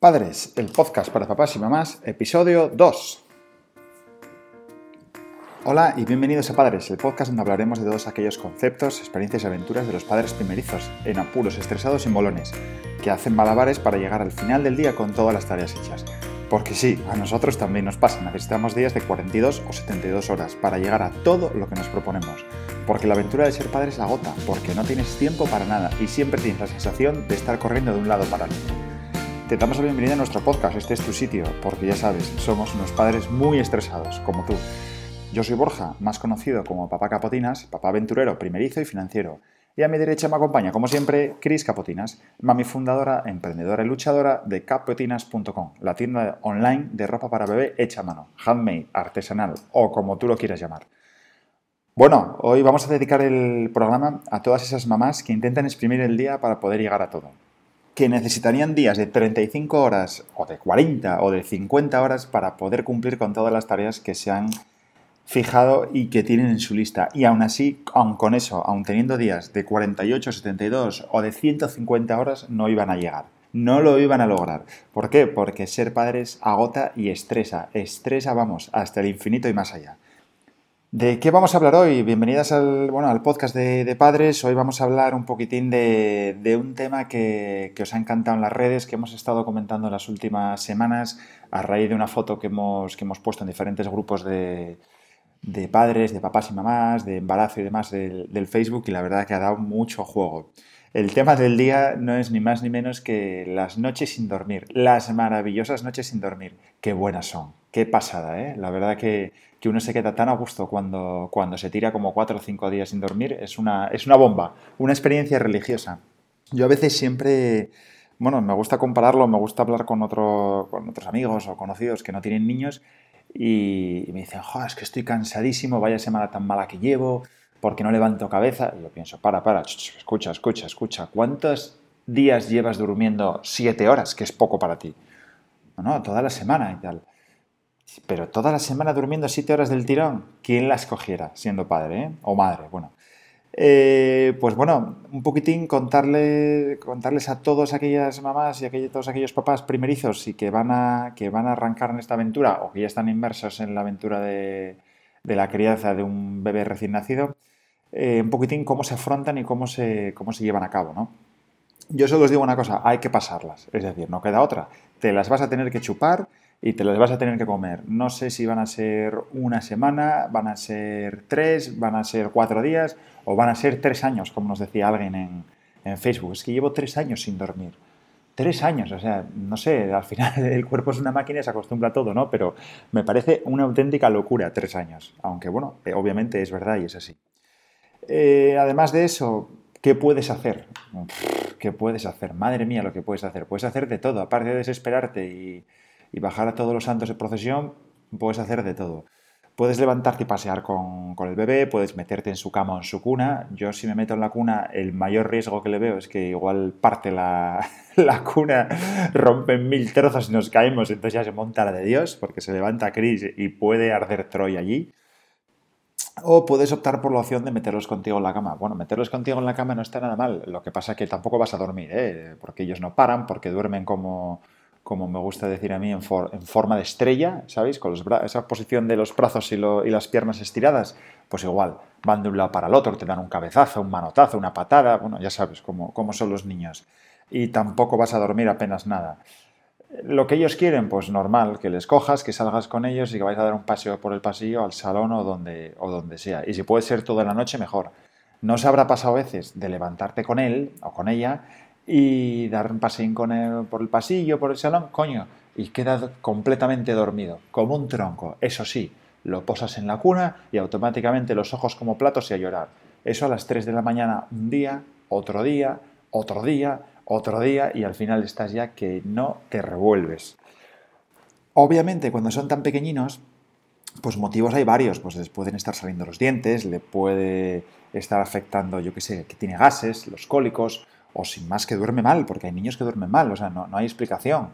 Padres, el podcast para papás y mamás, episodio 2. Hola y bienvenidos a Padres, el podcast donde hablaremos de todos aquellos conceptos, experiencias y aventuras de los padres primerizos, en apuros, estresados y molones, que hacen malabares para llegar al final del día con todas las tareas hechas. Porque sí, a nosotros también nos pasa, necesitamos días de 42 o 72 horas para llegar a todo lo que nos proponemos. Porque la aventura de ser padres agota, porque no tienes tiempo para nada y siempre tienes la sensación de estar corriendo de un lado para el otro. Te damos la bienvenida a nuestro podcast, este es tu sitio, porque ya sabes, somos unos padres muy estresados, como tú. Yo soy Borja, más conocido como Papá Capotinas, papá aventurero, primerizo y financiero. Y a mi derecha me acompaña, como siempre, Cris Capotinas, mami fundadora, emprendedora y luchadora de capotinas.com, la tienda online de ropa para bebé hecha a mano, handmade, artesanal o como tú lo quieras llamar. Bueno, hoy vamos a dedicar el programa a todas esas mamás que intentan exprimir el día para poder llegar a todo que necesitarían días de 35 horas o de 40 o de 50 horas para poder cumplir con todas las tareas que se han fijado y que tienen en su lista. Y aún así, aun con eso, aun teniendo días de 48, 72 o de 150 horas, no iban a llegar. No lo iban a lograr. ¿Por qué? Porque ser padres agota y estresa. Estresa, vamos, hasta el infinito y más allá. ¿De qué vamos a hablar hoy? Bienvenidas al, bueno, al podcast de, padres. Hoy vamos a hablar un poquitín de, un tema que, os ha encantado en las redes, que hemos estado comentando en las últimas semanas a raíz de una foto que hemos, que hemos puesto en diferentes grupos de, padres, de papás y mamás, de embarazo y demás del, Facebook y la verdad que ha dado mucho juego. El tema del día no es ni más ni menos que las noches sin dormir, las maravillosas noches sin dormir. Qué buenas son, qué pasada, ¿eh? La verdad que que uno se queda tan a gusto cuando, cuando se tira como cuatro o cinco días sin dormir, es una, es una bomba, una experiencia religiosa. Yo a veces siempre, bueno, me gusta compararlo, me gusta hablar con, otro, con otros amigos o conocidos que no tienen niños y, me dicen, joder, es que estoy cansadísimo, vaya semana tan mala que llevo, porque no levanto cabeza. Y yo pienso, para, para, escucha, escucha, escucha, ¿cuántos días llevas durmiendo siete horas, que es poco para ti? No, toda la semana y tal. Pero toda la semana durmiendo siete horas del tirón, ¿quién la escogiera siendo padre eh? o madre? Bueno, eh, pues bueno, un poquitín contarle, contarles a todas aquellas mamás y a todos aquellos papás primerizos y que van, a, que van a arrancar en esta aventura o que ya están inmersos en la aventura de, la crianza de un bebé recién nacido, eh, un poquitín cómo se afrontan y cómo se, cómo se llevan a cabo, ¿no? Yo solo os digo una cosa, hay que pasarlas, es decir, no queda otra. Te las vas a tener que chupar y te las vas a tener que comer. No sé si van a ser una semana, van a ser tres, van a ser cuatro días o van a ser tres años, como nos decía alguien en, en Facebook. Es que llevo tres años sin dormir. Tres años, o sea, no sé, al final el cuerpo es una máquina y se acostumbra a todo, ¿no? Pero me parece una auténtica locura tres años, aunque bueno, eh, obviamente es verdad y es así. Eh, además de eso, ¿qué puedes hacer? ¿Qué puedes hacer? Madre mía, lo que puedes hacer. Puedes hacer de todo, aparte de desesperarte y, y bajar a todos los santos de procesión, puedes hacer de todo. Puedes levantarte y pasear con, el bebé, puedes meterte en su cama o en su cuna. Yo si me meto en la cuna, el mayor riesgo que le veo es que igual parte la, la cuna, rompe mil trozos y nos caemos, entonces ya se monta la de Dios, porque se levanta Cris y puede arder Troy allí. O puedes optar por la opción de meterlos contigo en la cama. Bueno, meterlos contigo en la cama no está nada mal. Lo que pasa es que tampoco vas a dormir, ¿eh? porque ellos no paran, porque duermen como, como me gusta decir a mí, en, forma de estrella, ¿sabéis? Con esa posición de los brazos y, las piernas estiradas, pues igual, van de un lado para el otro, te dan un cabezazo, un manotazo, una patada, bueno, ya sabes cómo, cómo son los niños. Y tampoco vas a dormir apenas nada. Lo que ellos quieren, pues normal, que les cojas, que salgas con ellos y que vais a dar un paseo por el pasillo, al salón o donde, o donde sea. Y si puede ser toda la noche, mejor. ¿No se habrá pasado veces de levantarte con él o con ella y dar un paseín con él por el pasillo, por el salón, coño, y queda completamente dormido, como un tronco. Eso sí, lo posas en la cuna y automáticamente los ojos como platos y a llorar. Eso a las 3 de la mañana un día, otro día, otro día, otro día y al final estás ya que no te revuelves. Obviamente cuando son tan pequeñinos, pues motivos hay varios, pues les pueden estar saliendo los dientes, le puede estar afectando, yo qué sé, que tiene gases, los cólicos, o sin más que duerme mal, porque hay niños que duermen mal, o sea, no, hay explicación.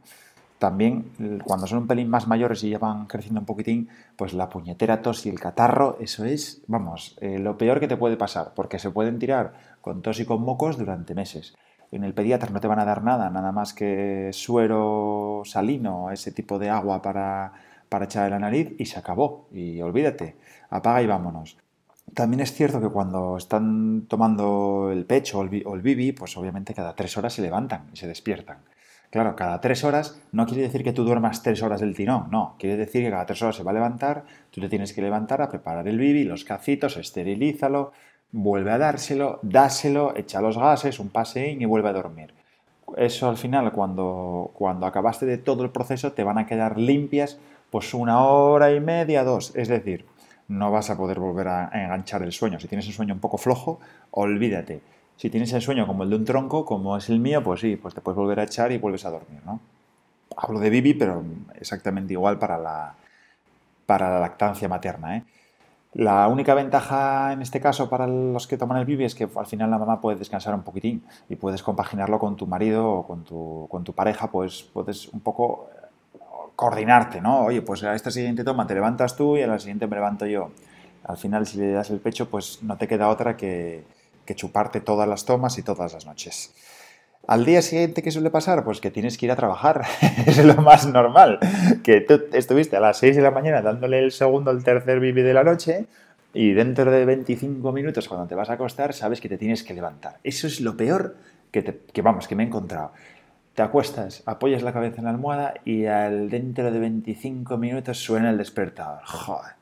También cuando son un pelín más mayores y ya van creciendo un poquitín, pues la puñetera tos y el catarro, eso es, vamos, eh, lo peor que te puede pasar, porque se pueden tirar con tos y con mocos durante meses. En el pediatra no te van a dar nada, nada más que suero salino, ese tipo de agua para, para echar en la nariz y se acabó. Y olvídate, apaga y vámonos. También es cierto que cuando están tomando el pecho o el bibi, pues obviamente cada tres horas se levantan y se despiertan. Claro, cada tres horas no quiere decir que tú duermas tres horas del tirón, no, quiere decir que cada tres horas se va a levantar, tú te tienes que levantar a preparar el bibi, los cacitos, esterilízalo, vuelve a dárselo, dáselo, echa los gases, un paseín y vuelve a dormir. Eso al final, cuando, cuando acabaste de todo el proceso, te van a quedar limpias pues una hora y media, dos. Es decir, no vas a poder volver a enganchar el sueño. Si tienes un sueño un poco flojo, olvídate. Si tienes el sueño como el de un tronco, como es el mío, pues sí, pues te puedes volver a echar y vuelves a dormir, ¿no? Hablo de Bibi, pero exactamente igual para la, para la lactancia materna, ¿eh? La única ventaja en este caso para los que toman el bibi es que al final la mamá puede descansar un poquitín y puedes compaginarlo con tu marido o con tu, con tu pareja, pues puedes un poco coordinarte, ¿no? Oye, pues a esta siguiente toma te levantas tú y a la siguiente me levanto yo. Al final, si le das el pecho, pues no te queda otra que, chuparte todas las tomas y todas las noches. Al día siguiente, ¿qué suele pasar? Pues que tienes que ir a trabajar. es lo más normal. Que tú estuviste a las 6 de la mañana dándole el segundo, el tercer bibi de la noche y dentro de 25 minutos, cuando te vas a acostar, sabes que te tienes que levantar. Eso es lo peor que, que vamos, que me he encontrado. Te acuestas, apoyas la cabeza en la almohada y al dentro de 25 minutos suena el despertador. Joder,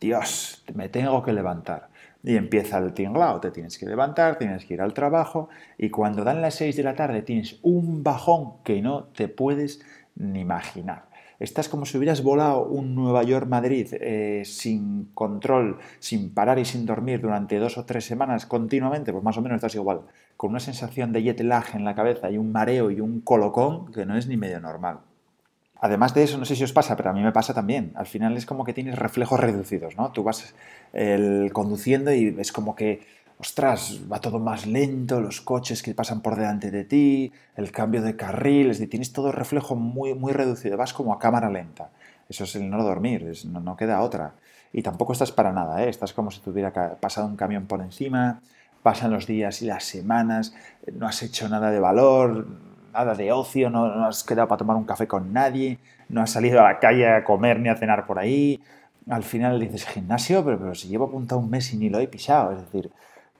Dios, me tengo que levantar. Y empieza el tinglao, te tienes que levantar, tienes que ir al trabajo y cuando dan las 6 de la tarde tienes un bajón que no te puedes ni imaginar. Estás como si hubieras volado un Nueva York-Madrid eh, sin control, sin parar y sin dormir durante dos o tres semanas continuamente, pues más o menos estás igual, con una sensación de jet lag en la cabeza y un mareo y un colocón que no es ni medio normal. Además de eso, no sé si os pasa, pero a mí me pasa también. Al final es como que tienes reflejos reducidos, ¿no? Tú vas conduciendo y es como que, ostras, va todo más lento, los coches que pasan por delante de ti, el cambio de carril, es decir, tienes todo reflejo muy, muy reducido, vas como a cámara lenta. Eso es el no dormir, no, no, queda otra. Y tampoco estás para nada, ¿eh? estás como si te hubiera pasado un camión por encima, pasan los días y las semanas, no has hecho nada de valor, nada de ocio, no, has quedado para tomar un café con nadie, no has salido a la calle a comer ni a cenar por ahí. Al final dices, gimnasio, pero, pero si llevo apuntado un mes y ni lo he pisado. Es decir,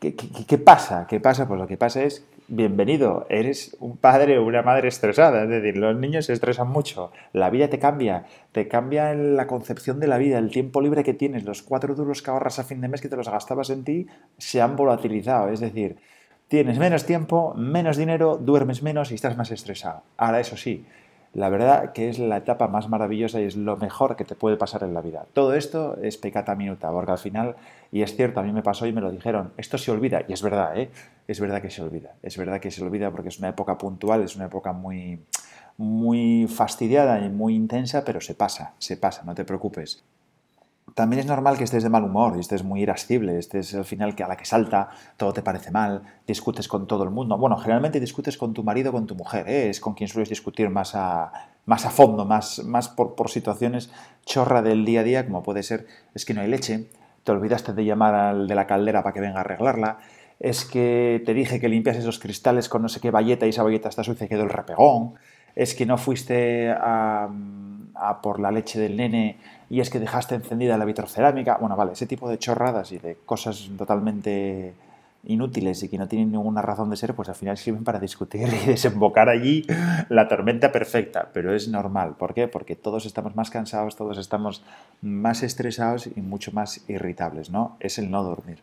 ¿qué, pasa? ¿Qué pasa? Pues lo que pasa es, bienvenido, eres un padre o una madre estresada. Es decir, los niños se estresan mucho, la vida te cambia, te cambia la concepción de la vida, el tiempo libre que tienes, los cuatro duros que ahorras a fin de mes que te los gastabas en ti se han volatilizado. Es decir, Tienes menos tiempo, menos dinero, duermes menos y estás más estresado. Ahora, eso sí, la verdad que es la etapa más maravillosa y es lo mejor que te puede pasar en la vida. Todo esto es pecata minuta, porque al final, y es cierto, a mí me pasó y me lo dijeron, esto se olvida, y es verdad, ¿eh? es verdad que se olvida, es verdad que se olvida porque es una época puntual, es una época muy, muy fastidiada y muy intensa, pero se pasa, se pasa, no te preocupes también es normal que estés de mal humor y estés muy irascible, estés al final que a la que salta todo te parece mal, discutes con todo el mundo. Bueno, generalmente discutes con tu marido con tu mujer, ¿eh? es con quien sueles discutir más a, más a fondo, más, más por, por, situaciones chorra del día a día, como puede ser, es que no hay leche, te olvidaste de llamar al de la caldera para que venga a arreglarla, es que te dije que limpias esos cristales con no sé qué bayeta y esa bayeta está sucia y quedó el repegón, es que no fuiste a, a por la leche del nene y es que dejaste encendida la vitrocerámica. Bueno, vale, ese tipo de chorradas y de cosas totalmente inútiles y que no tienen ninguna razón de ser, pues al final sirven para discutir y desembocar allí la tormenta perfecta. Pero es normal. ¿Por qué? Porque todos estamos más cansados, todos estamos más estresados y mucho más irritables, ¿no? Es el no dormir.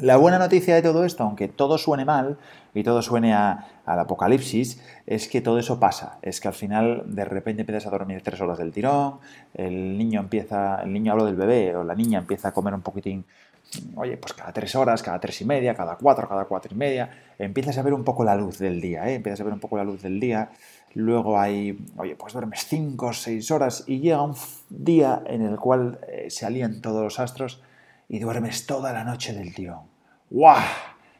La buena noticia de todo esto, aunque todo suene mal y todo suene al apocalipsis, es que todo eso pasa. Es que al final de repente empiezas a dormir tres horas del tirón, el niño empieza, el niño hablo del bebé o la niña empieza a comer un poquitín, oye, pues cada tres horas, cada tres y media, cada cuatro, cada cuatro y media, empiezas a ver un poco la luz del día, ¿eh? empiezas a ver un poco la luz del día. Luego hay, oye, pues duermes cinco o seis horas y llega un día en el cual eh, se alían todos los astros y duermes toda la noche del tirón. ¡Guau!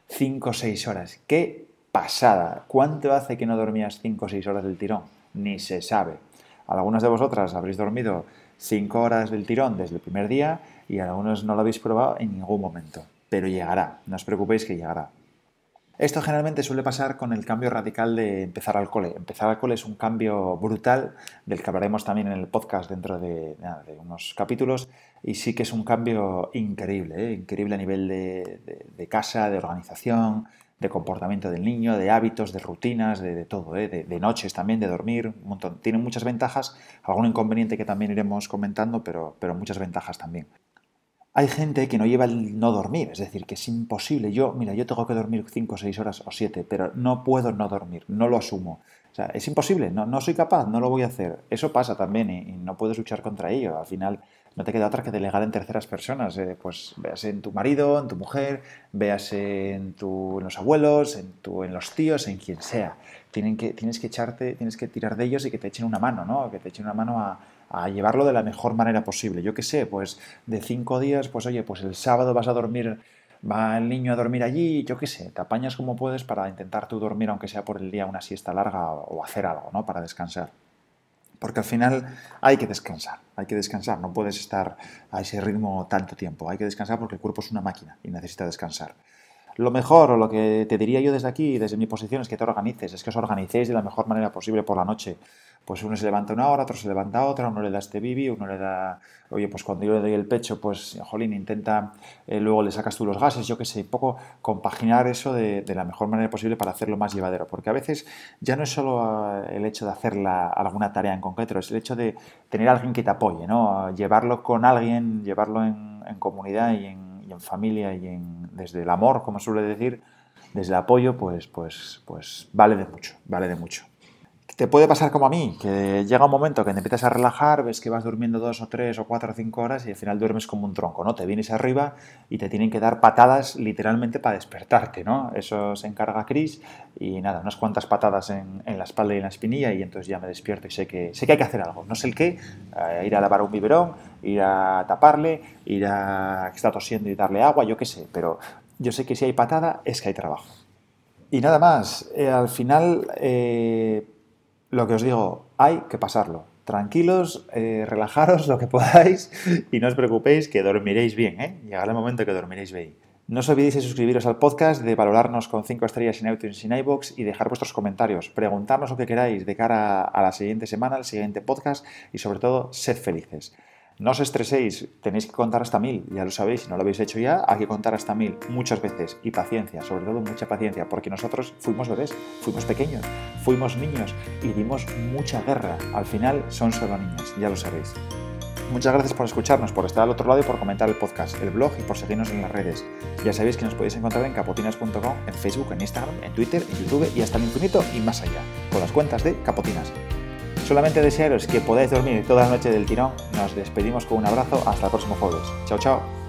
Cinco o seis horas. ¡Qué pasada! ¿Cuánto hace que no dormías cinco o seis horas del tirón? Ni se sabe. Algunas de vosotras habréis dormido cinco horas del tirón desde el primer día y algunos no lo habéis probado en ningún momento. Pero llegará, no os preocupéis que llegará. Esto generalmente suele pasar con el cambio radical de empezar al cole. Empezar al cole es un cambio brutal, del que hablaremos también en el podcast dentro de, unos capítulos, y sí que es un cambio increíble, ¿eh? increíble a nivel de, casa, de organización, de comportamiento del niño, de hábitos, de rutinas, de, todo, ¿eh? de, noches también, de dormir. Tiene muchas ventajas, algún inconveniente que también iremos comentando, pero, pero muchas ventajas también. Hay gente que no lleva el no dormir, es decir, que es imposible. Yo, mira, yo tengo que dormir 5, 6 horas o 7, pero no puedo no dormir, no lo asumo. O sea, es imposible, no, no soy capaz, no lo voy a hacer. Eso pasa también y, no puedes luchar contra ello. Al final no te queda otra que delegar en terceras personas. Eh, pues véase en tu marido, en tu mujer, véase en, tu, los abuelos, en, tu, en los tíos, en quien sea. Tienen que, tienes que echarte, tienes que tirar de ellos y que te echen una mano, ¿no? Que te echen una mano a, llevarlo de la mejor manera posible. Yo qué sé, pues de cinco días, pues oye, pues el sábado vas a dormir, va el niño a dormir allí, yo qué sé, te apañas como puedes para intentar tú dormir, aunque sea por el día, una siesta larga o hacer algo, ¿no? Para descansar. Porque al final hay que descansar, hay que descansar, no puedes estar a ese ritmo tanto tiempo, hay que descansar porque el cuerpo es una máquina y necesita descansar. Lo mejor, o lo que te diría yo desde aquí, desde mi posición, es que te organices, es que os organicéis de la mejor manera posible por la noche. Pues uno se levanta una hora, otro se levanta otra, uno le da este bibi, uno le da, oye, pues cuando yo le doy el pecho, pues, jolín, intenta, eh, luego le sacas tú los gases, yo qué sé, un poco compaginar eso de, la mejor manera posible para hacerlo más llevadero. Porque a veces ya no es solo eh, el hecho de hacer alguna tarea en concreto, es el hecho de tener alguien que te apoye, ¿no? Llevarlo con alguien, llevarlo en comunidad y en en familia y en, desde el amor, como suele decir, desde el apoyo, pues, pues, pues vale de mucho, vale de mucho. Te puede pasar como a mí, que llega un momento que te empiezas a relajar, ves que vas durmiendo dos o tres o cuatro o cinco horas y al final duermes como un tronco, ¿no? Te vienes arriba y te tienen que dar patadas literalmente para despertarte, ¿no? Eso se encarga Chris y nada, unas cuantas patadas en, la espalda y en la espinilla y entonces ya me despierto y sé que, sé que hay que hacer algo. No sé el qué, eh, ir a lavar un biberón, ir a taparle, ir a que está tosiendo y darle agua, yo qué sé, pero yo sé que si hay patada es que hay trabajo. Y nada más, eh, al final... Eh, lo que os digo, hay que pasarlo. Tranquilos, eh, relajaros lo que podáis y no os preocupéis que dormiréis bien, ¿eh? Llegará el momento que dormiréis bien. No os olvidéis de suscribiros al podcast, de valorarnos con 5 estrellas en iTunes y en iVoox y dejar vuestros comentarios. Preguntarnos lo que queráis de cara a la siguiente semana, al siguiente podcast y sobre todo, sed felices. No os estreséis, tenéis que contar hasta mil, ya lo sabéis, si no lo habéis hecho ya, hay que contar hasta mil muchas veces y paciencia, sobre todo mucha paciencia, porque nosotros fuimos bebés, fuimos pequeños, fuimos niños y dimos mucha guerra. Al final son solo niños, ya lo sabéis. Muchas gracias por escucharnos, por estar al otro lado y por comentar el podcast, el blog y por seguirnos en las redes. Ya sabéis que nos podéis encontrar en capotinas.com, en Facebook, en Instagram, en Twitter, en YouTube y hasta el infinito y más allá, con las cuentas de Capotinas. Solamente desearos que podáis dormir toda la noche del tirón. Nos despedimos con un abrazo. Hasta el próximo jueves. Chao, chao.